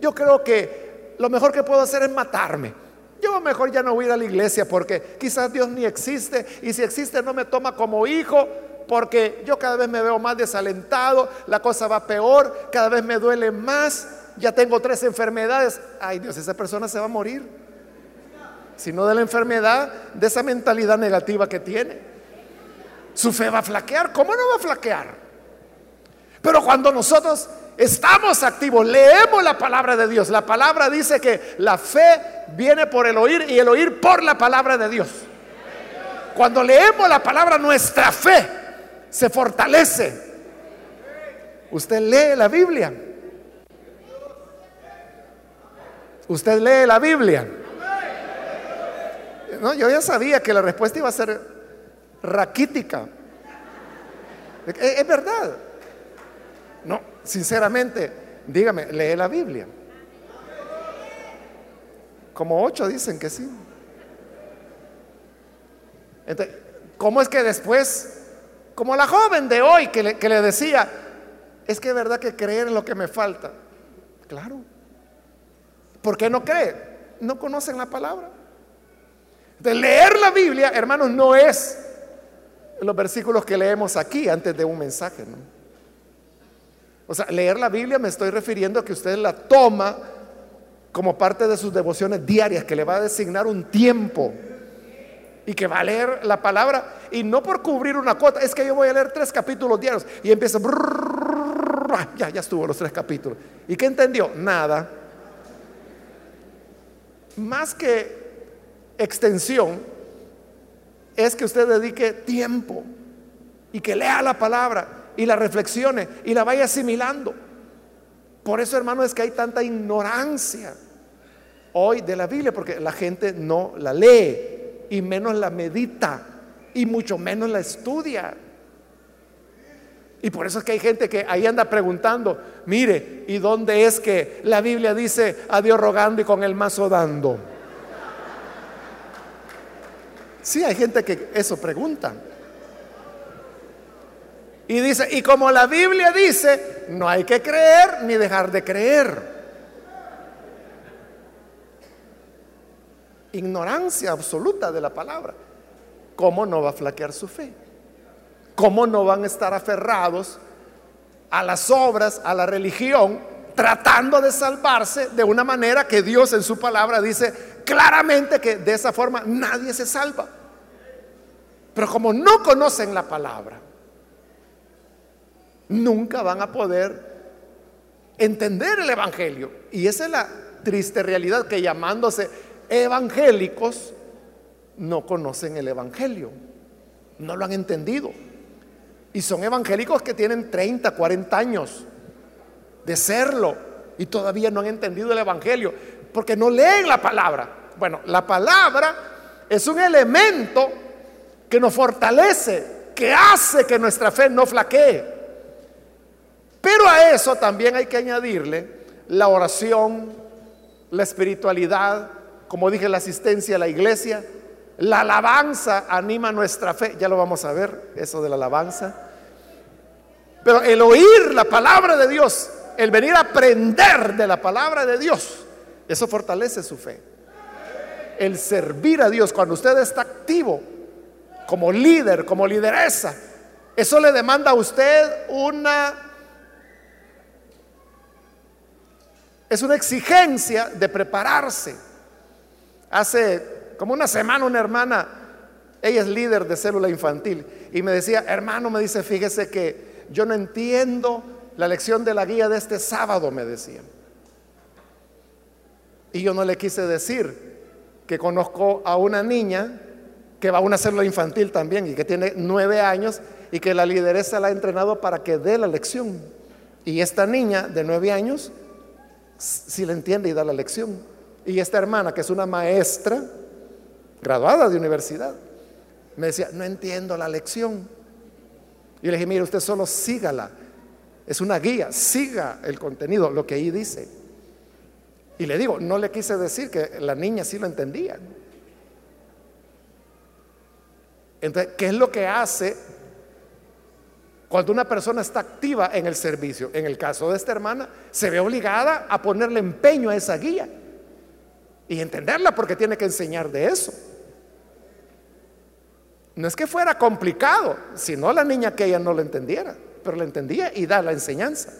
Yo creo que lo mejor que puedo hacer es matarme. Yo mejor ya no voy a ir a la iglesia porque quizás Dios ni existe y si existe no me toma como hijo porque yo cada vez me veo más desalentado, la cosa va peor, cada vez me duele más, ya tengo tres enfermedades. Ay Dios, esa persona se va a morir sino de la enfermedad, de esa mentalidad negativa que tiene. Su fe va a flaquear. ¿Cómo no va a flaquear? Pero cuando nosotros estamos activos, leemos la palabra de Dios. La palabra dice que la fe viene por el oír y el oír por la palabra de Dios. Cuando leemos la palabra, nuestra fe se fortalece. Usted lee la Biblia. Usted lee la Biblia. No, yo ya sabía que la respuesta iba a ser raquítica. Es, verdad. No, sinceramente, dígame, lee la Biblia. Como ocho dicen que sí. Entonces, ¿cómo es que después, como la joven de hoy que le, que le decía, es que es verdad que creer en lo que me falta? Claro. ¿Por qué no cree? No conocen la palabra. De leer la Biblia, hermanos, no es los versículos que leemos aquí antes de un mensaje. O sea, leer la Biblia me estoy refiriendo a que usted la toma como parte de sus devociones diarias, que le va a designar un tiempo y que va a leer la palabra y no por cubrir una cuota, es que yo voy a leer tres capítulos diarios y empieza, ya, ya estuvo los tres capítulos. ¿Y qué entendió? Nada. Más que extensión es que usted dedique tiempo y que lea la palabra y la reflexione y la vaya asimilando. Por eso, hermano, es que hay tanta ignorancia hoy de la Biblia, porque la gente no la lee y menos la medita y mucho menos la estudia. Y por eso es que hay gente que ahí anda preguntando, mire, ¿y dónde es que la Biblia dice a Dios rogando y con el mazo dando? Sí, hay gente que eso pregunta. Y dice, y como la Biblia dice, no hay que creer ni dejar de creer. Ignorancia absoluta de la palabra. ¿Cómo no va a flaquear su fe? ¿Cómo no van a estar aferrados a las obras, a la religión, tratando de salvarse de una manera que Dios en su palabra dice claramente que de esa forma nadie se salva. Pero como no conocen la palabra, nunca van a poder entender el Evangelio. Y esa es la triste realidad que llamándose evangélicos no conocen el Evangelio, no lo han entendido. Y son evangélicos que tienen 30, 40 años de serlo y todavía no han entendido el Evangelio porque no leen la palabra. Bueno, la palabra es un elemento que nos fortalece, que hace que nuestra fe no flaquee. Pero a eso también hay que añadirle la oración, la espiritualidad, como dije, la asistencia a la iglesia, la alabanza anima nuestra fe, ya lo vamos a ver, eso de la alabanza. Pero el oír la palabra de Dios, el venir a aprender de la palabra de Dios, eso fortalece su fe. El servir a Dios, cuando usted está activo como líder, como lideresa, eso le demanda a usted una Es una exigencia de prepararse. Hace como una semana una hermana, ella es líder de célula infantil, y me decía, hermano, me dice, fíjese que yo no entiendo la lección de la guía de este sábado, me decía. Y yo no le quise decir que conozco a una niña que va a una célula infantil también y que tiene nueve años y que la lideresa la ha entrenado para que dé la lección. Y esta niña de nueve años si le entiende y da la lección. Y esta hermana, que es una maestra, graduada de universidad, me decía, no entiendo la lección. Y le dije, mire, usted solo sígala. Es una guía, siga el contenido, lo que ahí dice. Y le digo, no le quise decir que la niña sí lo entendía. Entonces, ¿qué es lo que hace cuando una persona está activa en el servicio, en el caso de esta hermana, se ve obligada a ponerle empeño a esa guía y entenderla porque tiene que enseñar de eso. No es que fuera complicado, sino la niña que ella no lo entendiera, pero la entendía y da la enseñanza.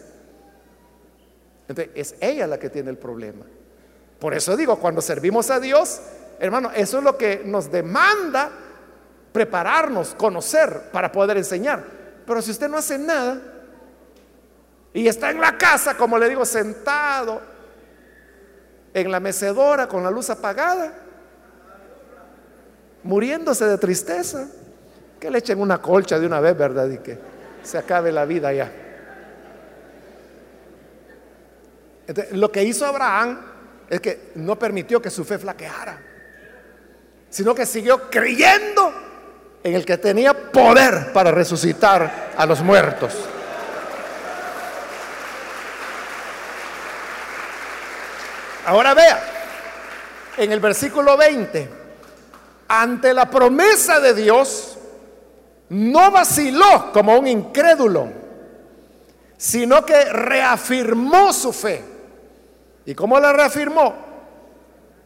Entonces, es ella la que tiene el problema. Por eso digo, cuando servimos a Dios, hermano, eso es lo que nos demanda prepararnos, conocer para poder enseñar. Pero si usted no hace nada y está en la casa, como le digo, sentado en la mecedora con la luz apagada, muriéndose de tristeza, que le echen una colcha de una vez, ¿verdad? Y que se acabe la vida ya. lo que hizo Abraham es que no permitió que su fe flaqueara, sino que siguió creyendo en el que tenía poder para resucitar a los muertos. Ahora vea, en el versículo 20, ante la promesa de Dios, no vaciló como un incrédulo, sino que reafirmó su fe. ¿Y cómo la reafirmó?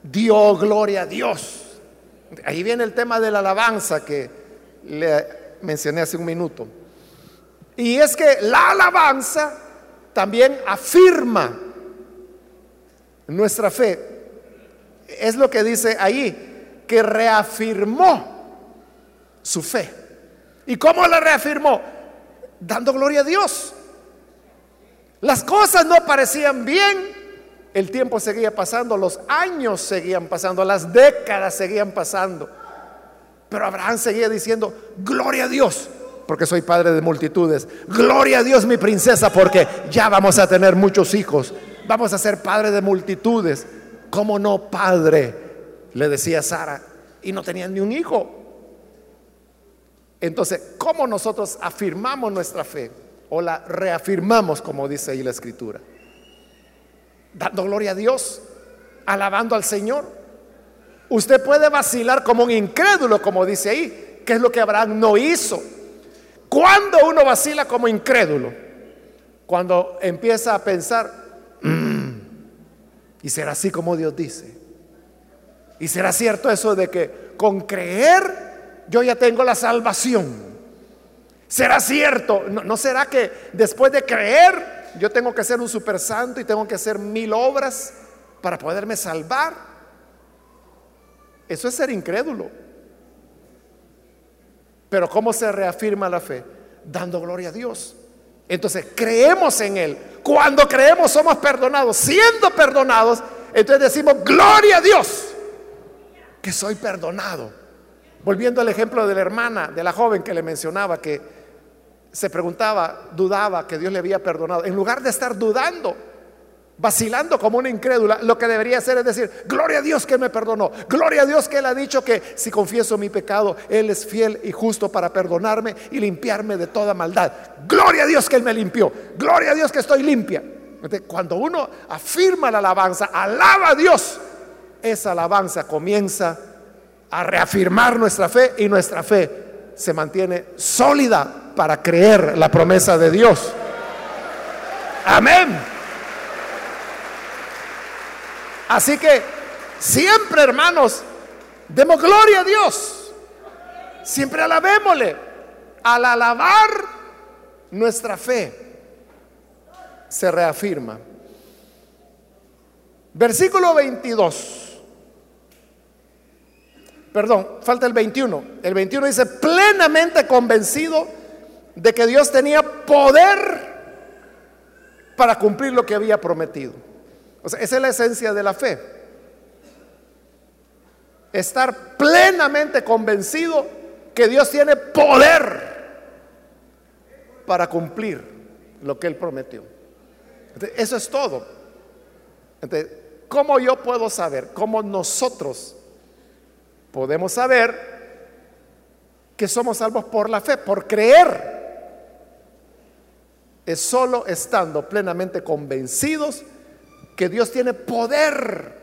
Dio gloria a Dios. Ahí viene el tema de la alabanza que le mencioné hace un minuto. Y es que la alabanza también afirma nuestra fe. Es lo que dice ahí, que reafirmó su fe. ¿Y cómo la reafirmó? Dando gloria a Dios. Las cosas no parecían bien, el tiempo seguía pasando, los años seguían pasando, las décadas seguían pasando. Pero Abraham seguía diciendo, gloria a Dios, porque soy padre de multitudes. Gloria a Dios, mi princesa, porque ya vamos a tener muchos hijos. Vamos a ser padre de multitudes. ¿Cómo no, padre? Le decía Sara. Y no tenían ni un hijo. Entonces, ¿cómo nosotros afirmamos nuestra fe? O la reafirmamos, como dice ahí la escritura. Dando gloria a Dios, alabando al Señor. Usted puede vacilar como un incrédulo, como dice ahí, que es lo que Abraham no hizo. ¿Cuándo uno vacila como incrédulo? Cuando empieza a pensar, mm, y será así como Dios dice. Y será cierto eso de que con creer yo ya tengo la salvación. ¿Será cierto? ¿No, ¿No, será que después de creer yo tengo que ser un super santo y tengo que hacer mil obras para poderme salvar? Eso es ser incrédulo. Pero ¿cómo se reafirma la fe? Dando gloria a Dios. Entonces creemos en Él. Cuando creemos somos perdonados. Siendo perdonados, entonces decimos, gloria a Dios, que soy perdonado. Volviendo al ejemplo de la hermana, de la joven que le mencionaba, que se preguntaba, dudaba que Dios le había perdonado. En lugar de estar dudando, vacilando como una incrédula, lo que debería hacer es decir, gloria a Dios que me perdonó, gloria a Dios que Él ha dicho que si confieso mi pecado, Él es fiel y justo para perdonarme y limpiarme de toda maldad. Gloria a Dios que Él me limpió, gloria a Dios que estoy limpia. cuando uno afirma la alabanza, alaba a Dios, esa alabanza comienza a reafirmar nuestra fe y nuestra fe se mantiene sólida para creer la promesa de Dios. Amén. Así que siempre, hermanos, demos gloria a Dios. Siempre alabémosle. Al alabar nuestra fe se reafirma. Versículo 22. Perdón, falta el 21. El 21 dice, plenamente convencido de que Dios tenía poder para cumplir lo que había prometido. O sea, esa es la esencia de la fe. Estar plenamente convencido que Dios tiene poder para cumplir lo que Él prometió. eso es todo. ¿cómo yo puedo saber? ¿Cómo nosotros podemos saber que somos salvos por la fe, por creer? Es solo estando plenamente convencidos que Dios tiene poder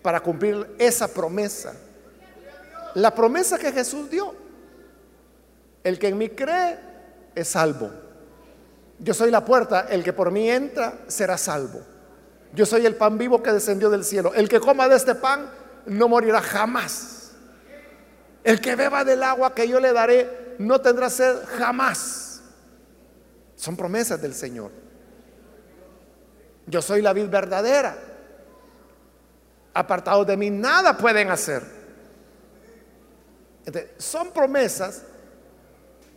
para cumplir esa promesa. La promesa que Jesús dio. El que en mí cree es salvo. Yo soy la puerta, el que por mí entra será salvo. Yo soy el pan vivo que descendió del cielo. El que coma de este pan no morirá jamás. El que beba del agua que yo le daré no tendrá sed jamás. Son promesas del Señor. Yo soy la vid verdadera. Apartados de mí nada pueden hacer. son promesas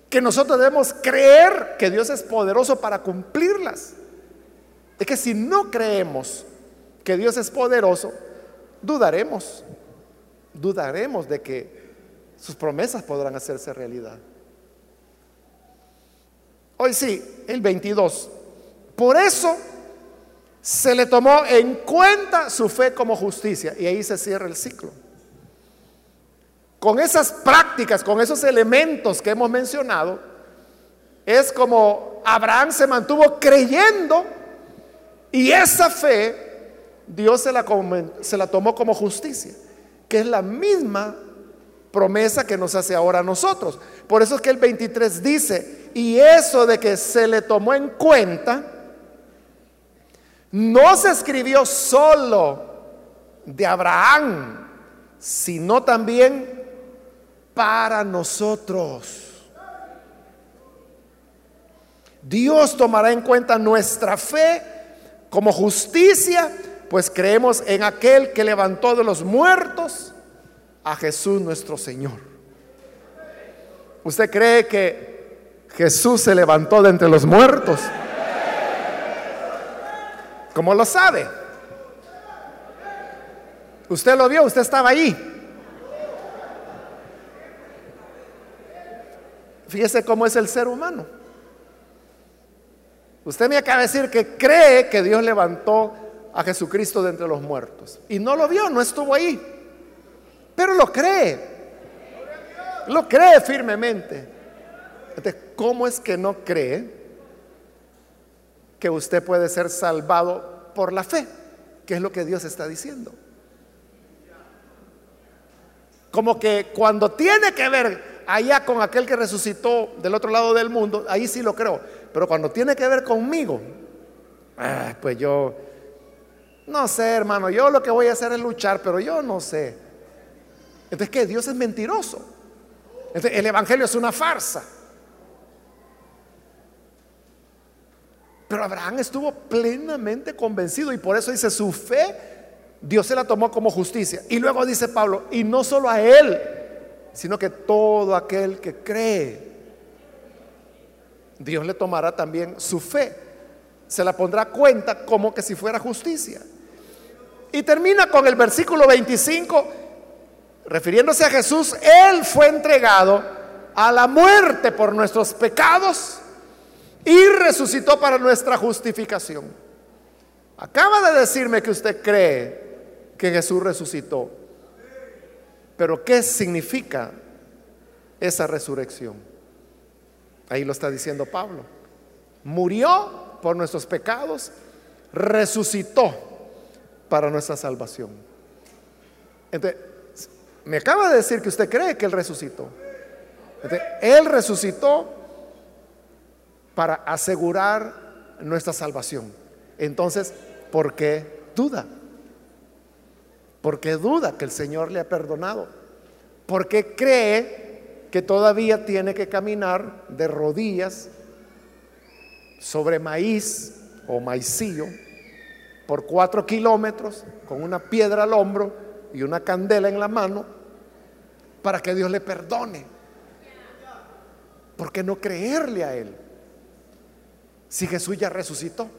que nosotros debemos creer que Dios es poderoso para cumplirlas. Es que si no creemos que Dios es poderoso, dudaremos, dudaremos de que sus promesas podrán hacerse realidad. Hoy sí, el 22. Por eso se le tomó en cuenta su fe como justicia y ahí se cierra el ciclo. Con esas prácticas, con esos elementos que hemos mencionado, es como Abraham se mantuvo creyendo y esa fe Dios se la, se la tomó como justicia, que es la misma promesa que nos hace ahora a nosotros. Por eso es que el 23 dice, y eso de que se le tomó en cuenta, no se escribió solo de Abraham, sino también para nosotros. Dios tomará en cuenta nuestra fe como justicia, pues creemos en aquel que levantó de los muertos a Jesús nuestro Señor. ¿Usted cree que Jesús se levantó de entre los muertos? ¿Cómo lo sabe? Usted lo vio, usted estaba ahí. Fíjese cómo es el ser humano. Usted me acaba de decir que cree que Dios levantó a Jesucristo de entre los muertos. Y no lo vio, no estuvo ahí. Pero lo cree. Lo cree firmemente. Entonces, ¿cómo es que no cree que usted puede ser salvado por la fe, que es lo que Dios está diciendo. Como que cuando tiene que ver allá con aquel que resucitó del otro lado del mundo, ahí sí lo creo. Pero cuando tiene que ver conmigo, ah, pues yo no sé, hermano, yo lo que voy a hacer es luchar, pero yo no sé. Entonces, ¿qué? Dios es mentiroso. Entonces, el Evangelio es una farsa. Pero Abraham estuvo plenamente convencido y por eso dice, su fe Dios se la tomó como justicia. Y luego dice Pablo, y no solo a él, sino que todo aquel que cree, Dios le tomará también su fe. Se la pondrá cuenta como que si fuera justicia. Y termina con el versículo 25, refiriéndose a Jesús, Él fue entregado a la muerte por nuestros pecados y resucitó para nuestra justificación. Acaba de decirme que usted cree que Jesús resucitó. Pero ¿qué significa esa resurrección? Ahí lo está diciendo Pablo. Murió por nuestros pecados, resucitó para nuestra salvación. Me acaba de decir que usted cree que Él resucitó. él resucitó para asegurar nuestra salvación. Entonces, ¿por qué duda? porque duda que el Señor le ha perdonado, porque cree que todavía tiene que caminar de rodillas sobre maíz o maicillo por cuatro kilómetros con una piedra al hombro y una candela en la mano para que Dios le perdone. ¿Por qué no creerle a Él? Si Jesús ya resucitó.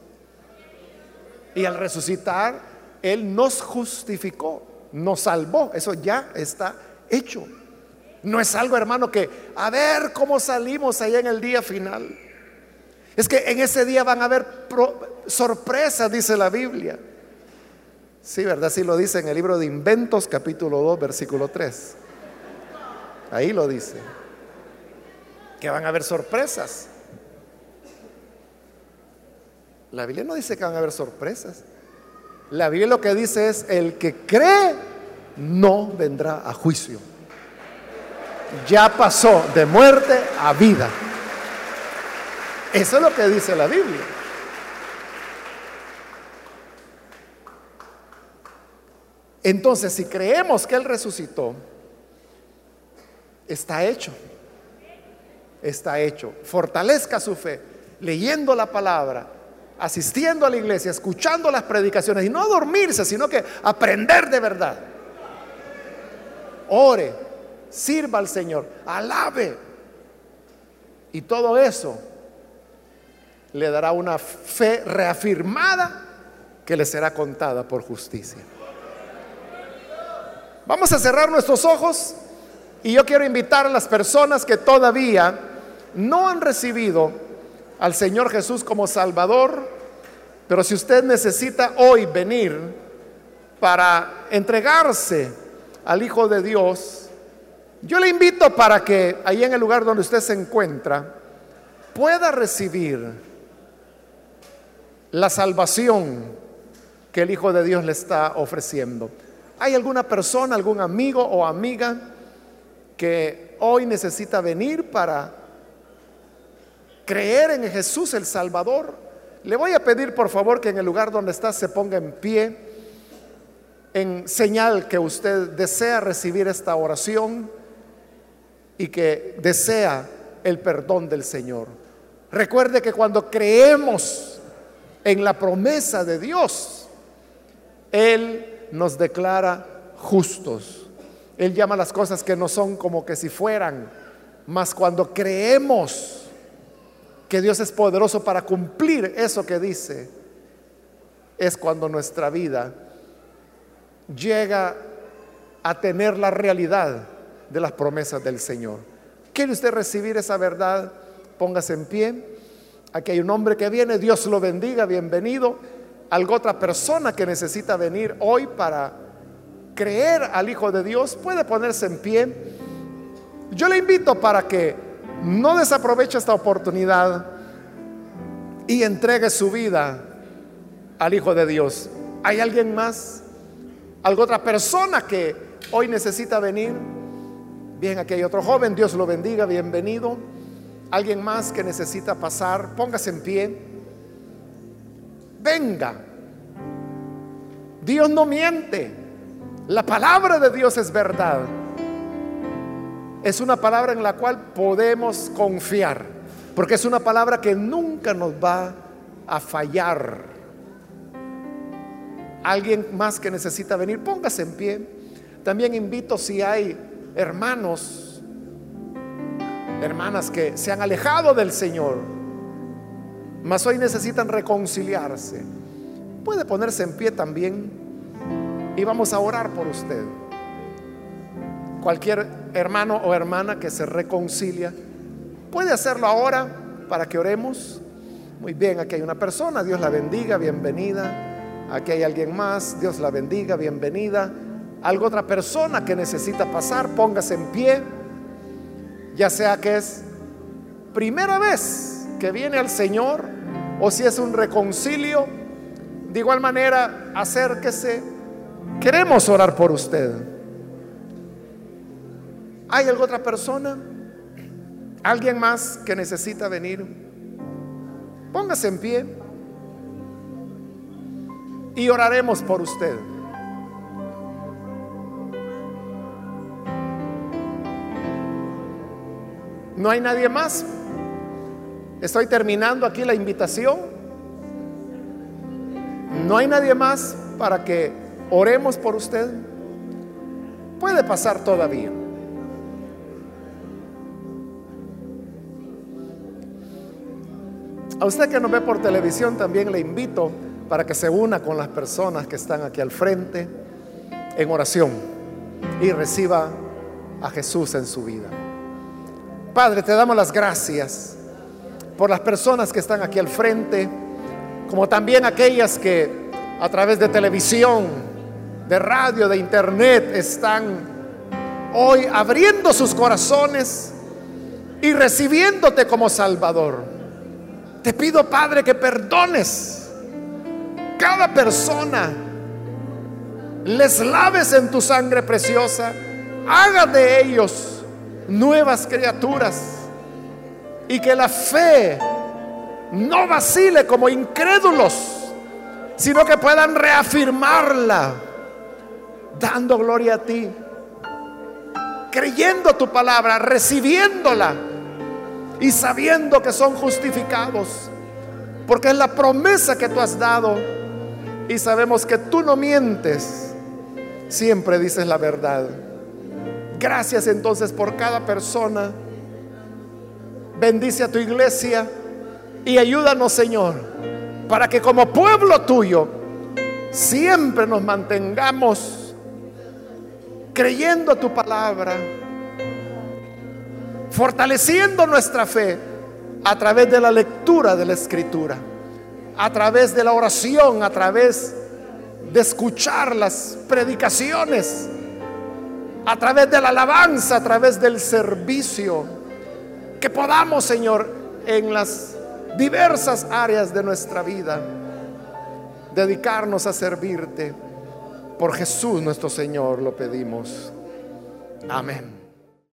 Y al resucitar él nos justificó, nos salvó. Eso ya está hecho. No es algo, hermano, que a ver cómo salimos allá en el día final. Es que en ese día van a haber sorpresas, dice la Biblia. Sí, ¿verdad? Sí lo dice en el libro de Inventos, capítulo 2, versículo 3. Ahí lo dice. Que van a haber sorpresas. La Biblia no dice que van a haber sorpresas. La Biblia lo que dice es, el que cree no vendrá a juicio. Ya pasó de muerte a vida. Eso es lo que dice la Biblia. Entonces, si creemos que Él resucitó, está hecho. Está hecho. Fortalezca su fe leyendo la palabra, asistiendo a la iglesia, escuchando las predicaciones y no dormirse, sino que aprender de verdad. Ore, sirva al Señor, alabe. Y todo eso le dará una fe reafirmada que le será contada por justicia. Vamos a cerrar nuestros ojos y yo quiero invitar a las personas que todavía no han recibido al Señor Jesús como Salvador, pero si usted necesita hoy venir para entregarse al Hijo de Dios, yo le invito para que ahí en el lugar donde usted se encuentra pueda recibir la salvación que el Hijo de Dios le está ofreciendo. ¿Hay alguna persona, algún amigo o amiga que hoy necesita venir para creer en Jesús el Salvador, le voy a pedir por favor que en el lugar donde está se ponga en pie en señal que usted desea recibir esta oración y que desea el perdón del Señor. Recuerde que cuando creemos en la promesa de Dios, Él nos declara justos. Él llama las cosas que no son como que si fueran, mas cuando creemos que Dios es poderoso para cumplir eso que dice, es cuando nuestra vida llega a tener la realidad de las promesas del Señor. ¿Quiere usted recibir esa verdad? Póngase en pie. Aquí hay un hombre que viene, Dios lo bendiga, bienvenido. Algo otra persona que necesita venir hoy para creer al Hijo de Dios puede ponerse en pie. Yo le invito para que no desaproveche esta oportunidad y entregue su vida al Hijo de Dios. ¿Hay alguien más? ¿Alguna otra persona que hoy necesita venir? Bien, aquí hay otro joven, Dios lo bendiga, bienvenido. ¿Alguien más que necesita pasar? Póngase en pie. Venga. Dios no miente. La palabra de Dios es verdad es una palabra en la cual podemos confiar, porque es una palabra que nunca nos va a fallar. alguien más que necesita venir, póngase en pie. También invito si hay hermanos, hermanas que se han alejado del Señor, mas hoy necesitan reconciliarse. Puede ponerse en pie también y vamos a orar por usted. Cualquier hermano o hermana que se reconcilia, puede hacerlo ahora para que oremos. Muy bien, aquí hay una persona, Dios la bendiga, bienvenida. Aquí hay alguien más, Dios la bendiga, bienvenida. Algo otra persona que necesita pasar, póngase en pie. Ya sea que es primera vez que viene al Señor o si es un reconcilio, de igual manera, acérquese. Queremos orar por usted. ¿Hay alguna otra persona? ¿Alguien más que necesita venir? Póngase en pie y oraremos por usted. ¿No hay nadie más? Estoy terminando aquí la invitación. ¿No hay nadie más para que oremos por usted? Puede pasar todavía. A usted que nos ve por televisión también le invito para que se una con las personas que están aquí al frente en oración y reciba a Jesús en su vida. Padre, te damos las gracias por las personas que están aquí al frente, como también aquellas que a través de televisión, de radio, de internet están hoy abriendo sus corazones y recibiéndote como Salvador. Te pido, Padre, que perdones cada persona, les laves en tu sangre preciosa, haga de ellos nuevas criaturas y que la fe no vacile como incrédulos, sino que puedan reafirmarla, dando gloria a ti, creyendo tu palabra, recibiéndola y sabiendo que son justificados, porque es la promesa que tú has dado y sabemos que tú no mientes, siempre dices la verdad. Gracias entonces por cada persona. Bendice a tu iglesia y ayúdanos, Señor, para que como pueblo tuyo siempre nos mantengamos creyendo tu palabra, fortaleciendo nuestra fe a través de la lectura de la escritura a través de la oración, a través de escuchar las predicaciones, a través de la alabanza, a través del servicio, que podamos, Señor, en las diversas áreas de nuestra vida, dedicarnos a servirte. Por Jesús nuestro Señor lo pedimos. Amén.